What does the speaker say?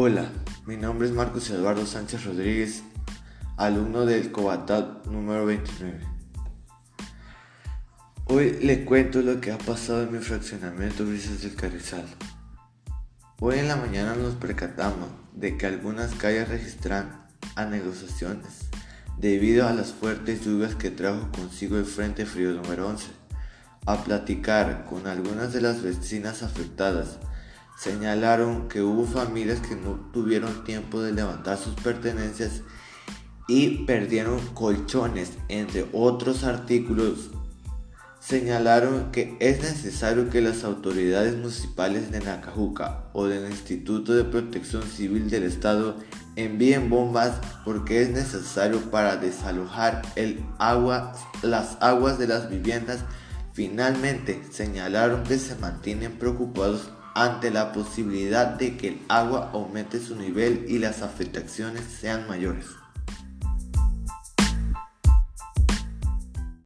Hola, mi nombre es Marcos Eduardo Sánchez Rodríguez, alumno del Cobatat número 29. Hoy le cuento lo que ha pasado en mi fraccionamiento Brisas del Carrizal. Hoy en la mañana nos percatamos de que algunas calles registran a negociaciones debido a las fuertes lluvias que trajo consigo el Frente Frío número 11. A platicar con algunas de las vecinas afectadas, señalaron que hubo familias que no tuvieron tiempo de levantar sus pertenencias y perdieron colchones, entre otros artículos. Señalaron que es necesario que las autoridades municipales de Nacajuca o del Instituto de Protección Civil del Estado envíen bombas porque es necesario para desalojar el agua, las aguas de las viviendas. Finalmente señalaron que se mantienen preocupados ante la posibilidad de que el agua aumente su nivel y las afectaciones sean mayores.